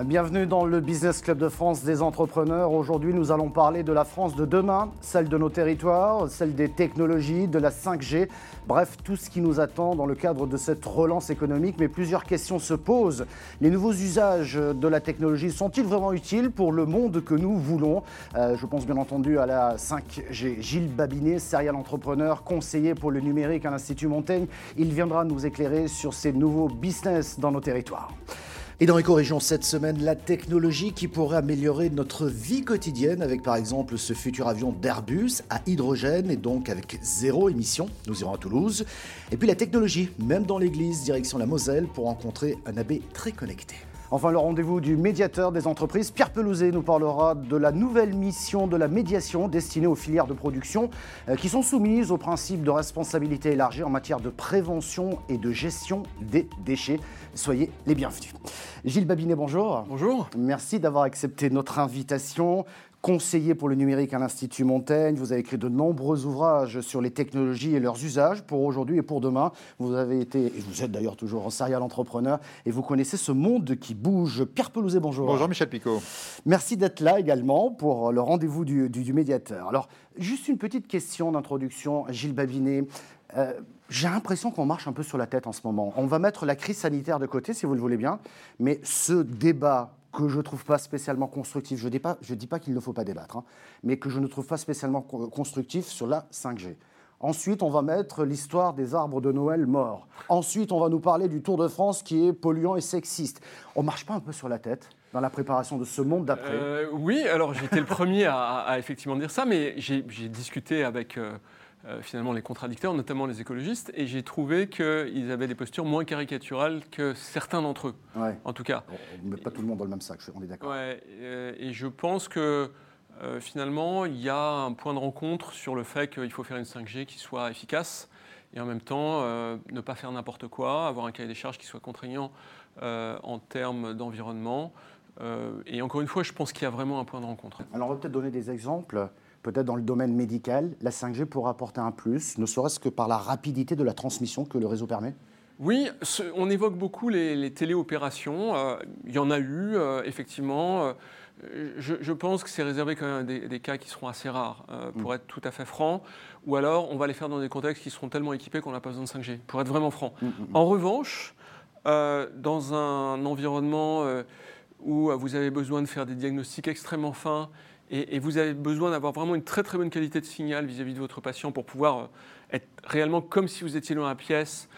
Bienvenue dans le Business Club de France des entrepreneurs. Aujourd'hui, nous allons parler de la France de demain, celle de nos territoires, celle des technologies, de la 5G, bref, tout ce qui nous attend dans le cadre de cette relance économique. Mais plusieurs questions se posent. Les nouveaux usages de la technologie sont-ils vraiment utiles pour le monde que nous voulons? Euh, Je pense bien entendu à la 5G. Gilles Babinet, serial entrepreneur, conseiller pour le numérique à l'Institut Montaigne, il viendra nous éclairer sur ces nouveaux business dans nos territoires. Et dans Éco-Région cette semaine, la technologie qui pourrait améliorer notre vie quotidienne avec par exemple ce futur avion d'Airbus à hydrogène et donc avec zéro émission. Nous irons à Toulouse. Et puis la technologie, même dans l'église, direction la Moselle pour rencontrer un abbé très connecté. Enfin, le rendez-vous du médiateur des entreprises, Pierre Pelouzet, nous parlera de la nouvelle mission de la médiation destinée aux filières de production euh, qui sont soumises au principe de responsabilité élargie en matière de prévention et de gestion des déchets. Soyez les bienvenus. Gilles Babinet, bonjour. Bonjour. Merci d'avoir accepté notre invitation conseiller pour le numérique à l'Institut Montaigne. Vous avez écrit de nombreux ouvrages sur les technologies et leurs usages pour aujourd'hui et pour demain. Vous avez été, et vous êtes d'ailleurs toujours un serial entrepreneur, et vous connaissez ce monde qui bouge. Pierre Pelouzet, bonjour. Bonjour Michel Picot. Merci d'être là également pour le rendez-vous du, médiateur. Alors, juste une petite question d'introduction, Gilles Babinet. Euh, j'ai l'impression qu'on marche un peu sur la tête en ce moment. On va mettre la crise sanitaire de côté, si vous le voulez bien, mais ce débat que je ne trouve pas spécialement constructif. Je ne dis pas, qu'il ne faut pas débattre, hein, mais que je ne trouve pas spécialement constructif sur la 5G. Ensuite, on va mettre l'histoire des arbres de Noël morts. Ensuite, on va nous parler du Tour de France qui est polluant et sexiste. On marche pas un peu sur la tête dans la préparation de ce monde d'après? Euh, Oui, alors j'étais le premier à, effectivement dire ça, mais j'ai discuté avec euh, finalement les contradicteurs, notamment les écologistes, et j'ai trouvé qu'ils avaient des postures moins caricaturales que certains d'entre eux, en tout cas. On ne met pas tout le monde dans le même sac, on est d'accord. Ouais, euh, et je pense que euh, finalement, il y a un point de rencontre sur le fait qu'il faut faire une 5G qui soit efficace, et en même temps, ne pas faire n'importe quoi, avoir un cahier des charges qui soit contraignant en termes d'environnement. et encore une fois, je pense qu'il y a vraiment un point de rencontre. Alors, on va peut-être donner des exemples peut-être dans le domaine médical, la 5G pourra apporter un plus, ne serait-ce que par la rapidité de la transmission que le réseau permet oui, on évoque beaucoup les, téléopérations. Euh, il y en a eu, euh, effectivement. Euh, je, pense que c'est réservé quand même à des, cas qui seront assez rares, pour mm. être tout à fait franc. Ou alors, on va les faire dans des contextes qui seront tellement équipés qu'on n'a pas besoin de 5G, pour être vraiment franc. Mm, mm, en revanche, dans un environnement où vous avez besoin de faire des diagnostics extrêmement fins et, vous avez besoin d'avoir vraiment une très très bonne qualité de signal vis-à-vis de votre patient pour pouvoir euh, être réellement comme si vous étiez dans la pièce,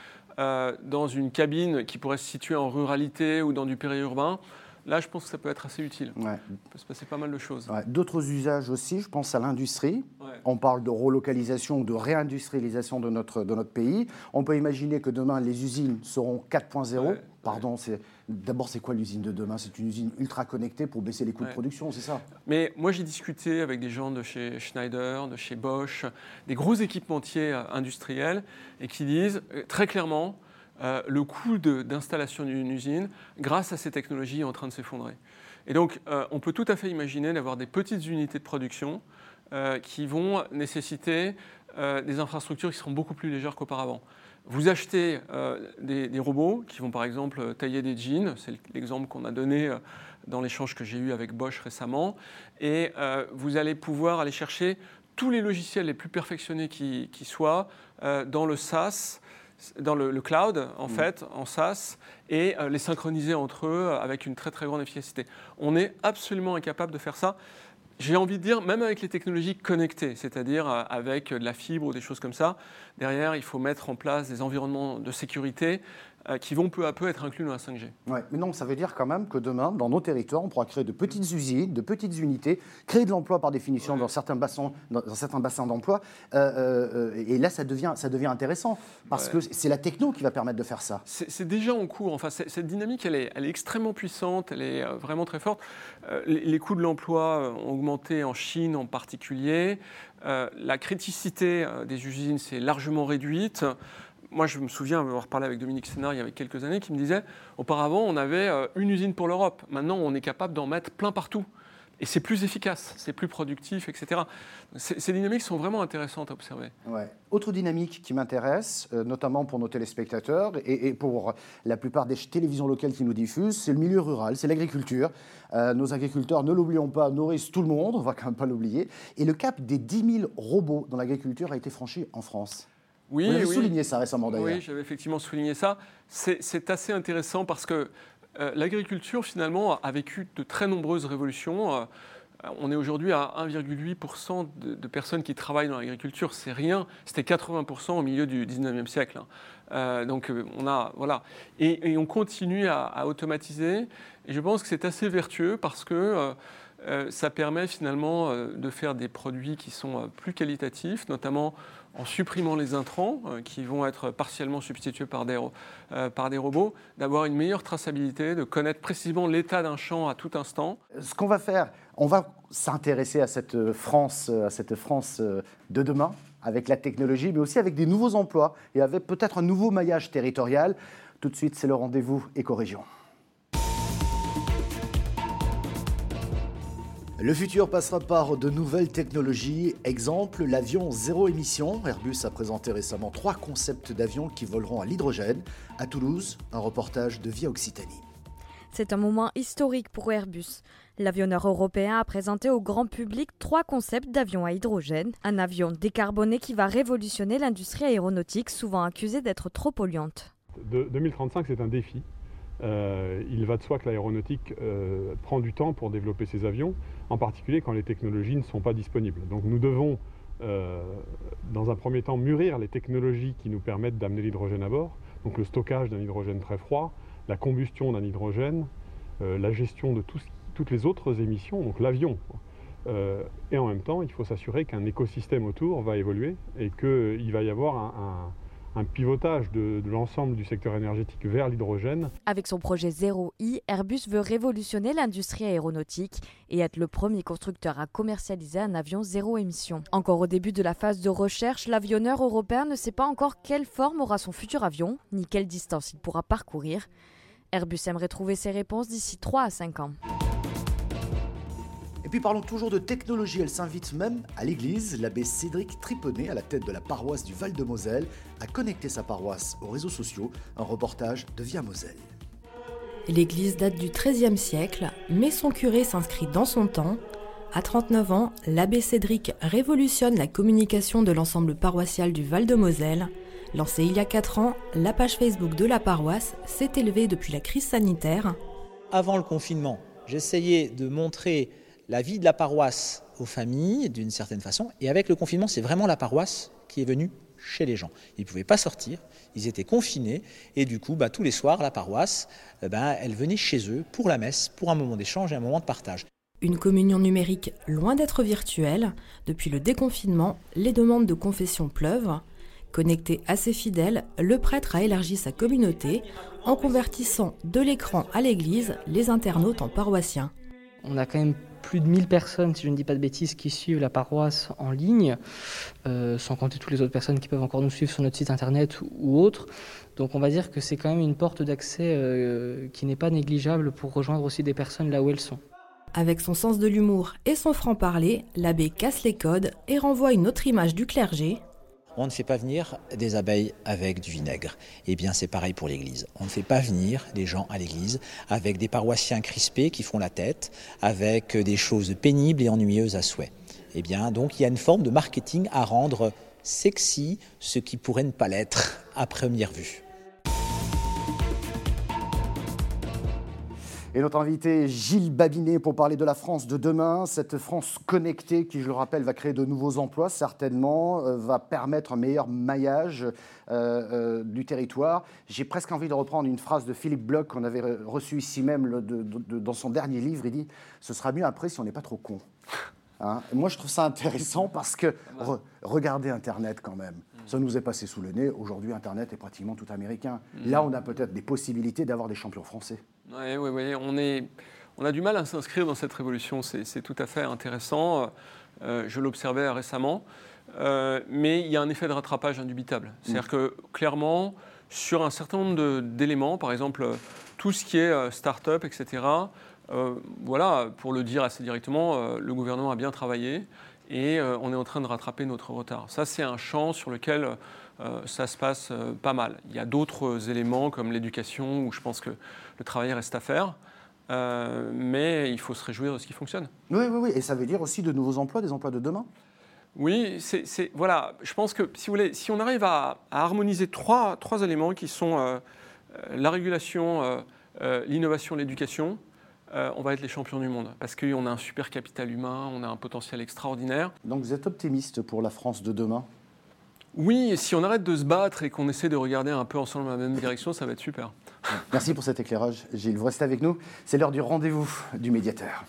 euh, dans une cabine qui pourrait se situer en ruralité ou dans du périurbain. Là, je pense que ça peut être assez utile. Ouais. Il peut se passer pas mal de choses. D'autres usages aussi, je pense à l'industrie. On parle de relocalisation ou de réindustrialisation de notre, de notre pays. On peut imaginer que demain, les usines seront 4.0. Pardon, c'est D'abord, c'est quoi l'usine de demain? C'est une usine ultra connectée pour baisser les coûts de production, c'est ça? Mais moi, j'ai discuté avec des gens de chez Schneider, de chez Bosch, des gros équipementiers euh, industriels, et qui disent euh, très clairement, euh, le coût d'installation d'une usine, grâce à ces technologies, est en train de s'effondrer. Et donc, on peut tout à fait imaginer d'avoir des petites unités de production qui vont nécessiter des infrastructures qui seront beaucoup plus légères qu'auparavant. Vous achetez euh, des, robots qui vont par exemple tailler des jeans, c'est l'exemple qu'on a donné euh, dans l'échange que j'ai eu avec Bosch récemment, et euh, vous allez pouvoir aller chercher tous les logiciels les plus perfectionnés qui, soient dans le SaaS, dans le, cloud en mmh. fait, en SaaS, et les synchroniser entre eux avec une très très grande efficacité. On est absolument incapable de faire ça j'ai envie de dire, même avec les technologies connectées, c'est-à-dire euh, avec de la fibre ou des choses comme ça, derrière, il faut mettre en place des environnements de sécurité euh, qui vont peu à peu être inclus dans la 5G. Ouais, mais non, ça veut dire quand même que demain, dans nos territoires, on pourra créer de petites usines, de petites unités, créer de l'emploi par définition dans certains bassins, dans, certains bassins d'emploi. Euh, euh, et là, ça devient, ça devient intéressant parce que c'est la techno qui va permettre de faire ça. C'est déjà en cours. Enfin, cette dynamique, elle est, elle est, extrêmement puissante, elle est vraiment très forte. Les, les, coûts de l'emploi ont augmenté en Chine en particulier. la criticité des usines s'est largement réduite moi, je me souviens avoir parlé avec Dominique Sénard il y a quelques années qui me disait auparavant, on avait euh, une usine pour l'Europe. Maintenant, on est capable d'en mettre plein partout et c'est plus efficace, c'est plus productif, etc. Ces dynamiques sont vraiment intéressantes à observer. Autre dynamique qui m'intéresse, euh, notamment pour nos téléspectateurs et, pour la plupart des télévisions locales qui nous diffusent, c'est le milieu rural, c'est l'agriculture. Euh, nos agriculteurs, ne l'oublions pas, nourrissent tout le monde, on va quand même pas l'oublier. Et le cap des 10 000 robots dans l'agriculture a été franchi en France. Oui, Vous avez oui. souligné ça récemment d'ailleurs. Oui, j'avais effectivement souligné ça. C'est assez intéressant parce que euh, l'agriculture, finalement, a vécu de très nombreuses révolutions. Euh, on est aujourd'hui à 1,8% de, personnes qui travaillent dans l'agriculture. C'est rien. C'était 80% au milieu du 19e siècle. Hein. Euh, donc, on a. Voilà. Et, on continue à, automatiser. Et je pense que c'est assez vertueux parce que. Ça permet finalement de faire des produits qui sont plus qualitatifs, notamment en supprimant les intrants euh, qui vont être partiellement substitués par des, euh, par des robots, d'avoir une meilleure traçabilité, de connaître précisément l'état d'un champ à tout instant. Ce qu'on va faire, on va s'intéresser à cette France, à cette France euh, de demain avec la technologie, mais aussi avec des nouveaux emplois et avec peut-être un nouveau maillage territorial. Tout de suite, c'est le rendez-vous éco-région. Le futur passera par de nouvelles technologies. Exemple, l'avion zéro émission. Airbus a présenté récemment trois concepts d'avions qui voleront à l'hydrogène. À Toulouse, un reportage de Via Occitanie. C'est un moment historique pour Airbus. L'avionneur européen a présenté au grand public trois concepts d'avions à hydrogène. Un avion décarboné qui va révolutionner l'industrie aéronautique, souvent accusée d'être trop polluante. De 2035, c'est un défi. Euh, il va de soi que l'aéronautique euh, prend du temps pour développer ses avions, en particulier quand les technologies ne sont pas disponibles. Donc nous devons, euh, dans un premier temps, mûrir les technologies qui nous permettent d'amener l'hydrogène à bord, donc le stockage d'un hydrogène très froid, la combustion d'un hydrogène, la gestion de toutes les autres émissions, donc l'avion. et en même temps, il faut s'assurer qu'un écosystème autour va évoluer et qu'il va y avoir un un pivotage de, l'ensemble du secteur énergétique vers l'hydrogène. Avec son projet Zero i Airbus veut révolutionner l'industrie aéronautique et être le premier constructeur à commercialiser un avion zéro émission. Encore au début de la phase de recherche, l'avionneur européen ne sait pas encore quelle forme aura son futur avion, ni quelle distance il pourra parcourir. Airbus aimerait trouver ses réponses d'ici 3 à 5 ans. Puis parlons toujours de technologie, elle s'invite même à l'église. L'abbé Cédric Triponnet, à la tête de la paroisse du Val-de-Moselle, a connecté sa paroisse aux réseaux sociaux. Un reportage de Via Moselle. L'église date du XIIIe siècle, mais son curé s'inscrit dans son temps. À 39 ans, l'abbé Cédric révolutionne la communication de l'ensemble paroissial du Val-de-Moselle. Lancée il y a 4 ans, la page Facebook de la paroisse s'est élevée depuis la crise sanitaire. Avant le confinement, j'essayais de montrer la vie de la paroisse aux familles d'une certaine façon. Et avec le confinement, c'est vraiment la paroisse qui est venue chez les gens. Ils ne pouvaient pas sortir, ils étaient confinés, et du coup, bah, tous les soirs, la paroisse, eh ben, elle venait chez eux pour la messe, pour un moment d'échange et un moment de partage. Une communion numérique loin d'être virtuelle, depuis le déconfinement, les demandes de confession pleuvent. Connecté à ses fidèles, le prêtre a élargi sa communauté en convertissant de l'écran à l'église les internautes en paroissiens. On a quand même plus de 1000 personnes, si je ne dis pas de bêtises, qui suivent la paroisse en ligne, euh, sans compter toutes les autres personnes qui peuvent encore nous suivre sur notre site internet ou autre. Donc on va dire que c'est quand même une porte d'accès euh, qui n'est pas négligeable pour rejoindre aussi des personnes là où elles sont. Avec son sens de l'humour et son franc-parler, l'abbé casse les codes et renvoie une autre image du clergé, on ne fait pas venir des abeilles avec du vinaigre. Eh bien, c'est pareil pour l'Église. On ne fait pas venir les gens à l'Église avec des paroissiens crispés qui font la tête, avec des choses pénibles et ennuyeuses à souhait. Eh bien, donc, il y a une forme de marketing à rendre sexy ce qui pourrait ne pas l'être à première vue. Et notre invité Gilles Babinet pour parler de la France de demain, cette France connectée qui, je le rappelle, va créer de nouveaux emplois certainement, euh, va permettre un meilleur maillage euh, euh, du territoire. J'ai presque envie de reprendre une phrase de Philippe Bloch qu'on avait reçue ici même dans son dernier livre. Il dit « Ce sera mieux après si on n'est pas trop con hein? Moi, je trouve ça intéressant parce que regardez Internet quand même. Ça nous est passé sous le nez. Aujourd'hui, Internet est pratiquement tout américain. Mm. Là, on a peut-être des possibilités d'avoir des champions français. Oui, oui, oui. On, est, on a du mal à s'inscrire dans cette révolution. C'est tout à fait intéressant. Euh, je l'observais récemment. Euh, mais il y a un effet de rattrapage indubitable. C'est-à-dire mm. que clairement, sur un certain nombre d'éléments, par exemple tout ce qui est euh, start-up, etc., voilà, pour le dire assez directement, le gouvernement a bien travaillé et on est en train de rattraper notre retard. Ça, c'est un champ sur lequel ça se passe pas mal. Il y a d'autres éléments comme l'éducation où je pense que le travail reste à faire. mais il faut se réjouir de ce qui fonctionne. Oui, oui, oui. Et ça veut dire aussi de nouveaux emplois, des emplois de demain? Oui, c'est, voilà. Je pense que si, vous voulez, si on arrive à, harmoniser trois, trois, éléments qui sont euh, euh, la régulation, euh, l'innovation, l'éducation, on va être les champions du monde parce qu'on a un super capital humain, on a un potentiel extraordinaire. Donc vous êtes optimiste pour la France de demain? Oui, si on arrête de se battre et qu'on essaie de regarder un peu ensemble dans la même direction, ça va être super. Merci pour cet éclairage, Gilles. Vous restez avec nous. C'est l'heure du rendez-vous du médiateur.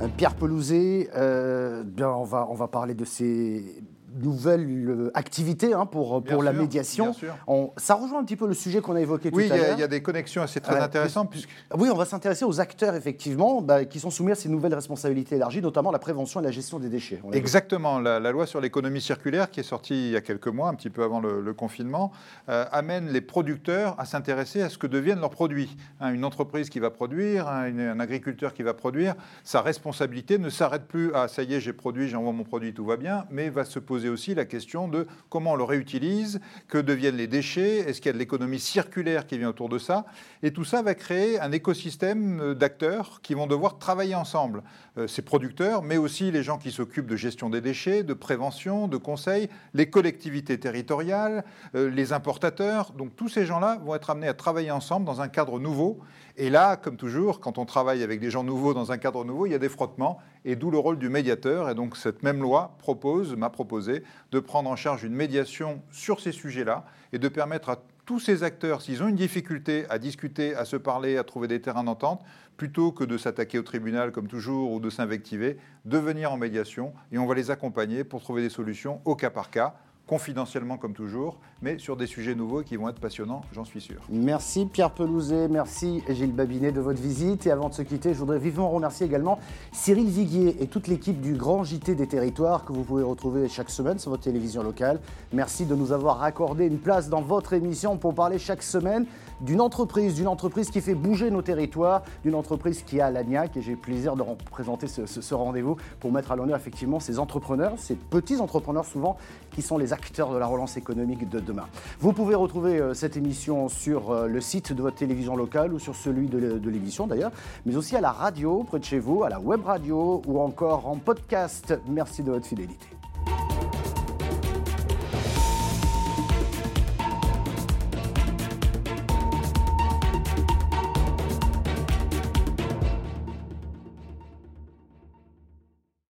Euh, Pierre Pelouzet, euh, on, va, on va parler de ces nouvelle euh, activité hein, pour, pour la médiation. On, ça rejoint un petit peu le sujet qu'on a évoqué tout à l'heure. Oui, il y, a des connexions assez très intéressantes. Puisque... Oui, on va s'intéresser aux acteurs, effectivement, bah, qui sont soumis à ces nouvelles responsabilités élargies, notamment la prévention et la gestion des déchets. Exactement. La, loi sur l'économie circulaire, qui est sortie il y a quelques mois, un petit peu avant le, confinement, euh, amène les producteurs à s'intéresser à ce que deviennent leurs produits. Hein, une entreprise qui va produire, un agriculteur qui va produire, sa responsabilité ne s'arrête plus à ça y est, j'ai produit, j'envoie mon produit, tout va bien, mais va se poser aussi la question de comment on le réutilise, que deviennent les déchets, est-ce qu'il y a de l'économie circulaire qui vient autour de ça. Et tout ça va créer un écosystème d'acteurs qui vont devoir travailler ensemble. Euh, ces producteurs, mais aussi les gens qui s'occupent de gestion des déchets, de prévention, de conseil, les collectivités territoriales, euh, les importateurs. Donc tous ces gens-là vont être amenés à travailler ensemble dans un cadre nouveau. Et là, comme toujours, quand on travaille avec des gens nouveaux dans un cadre nouveau, il y a des frottements, et d'où le rôle du médiateur. Et donc cette même loi propose, m'a proposé, de prendre en charge une médiation sur ces sujets-là et de permettre à tous ces acteurs, s'ils ont une difficulté à discuter, à se parler, à trouver des terrains d'entente, plutôt que de s'attaquer au tribunal comme toujours ou de s'invectiver, de venir en médiation et on va les accompagner pour trouver des solutions au cas par cas confidentiellement comme toujours, mais sur des sujets nouveaux qui vont être passionnants, j'en suis sûr. Merci Pierre Pelouzet, merci Gilles Babinet de votre visite. Et avant de se quitter, je voudrais vivement remercier également Cyril Viguier et toute l'équipe du Grand JT des Territoires que vous pouvez retrouver chaque semaine sur votre télévision locale. Merci de nous avoir accordé une place dans votre émission pour parler chaque semaine d'une entreprise, d'une entreprise qui fait bouger nos territoires, d'une entreprise qui a l'ANIAC. Et j'ai le plaisir de représenter ce, ce rendez-vous pour mettre à l'honneur effectivement ces entrepreneurs, ces petits entrepreneurs souvent, qui sont les acteurs de la relance économique de demain. Vous pouvez retrouver euh, cette émission sur euh, le site de votre télévision locale ou sur celui de l'émission d'ailleurs, mais aussi à la radio près de chez vous, à la web radio ou encore en podcast. Merci de votre fidélité.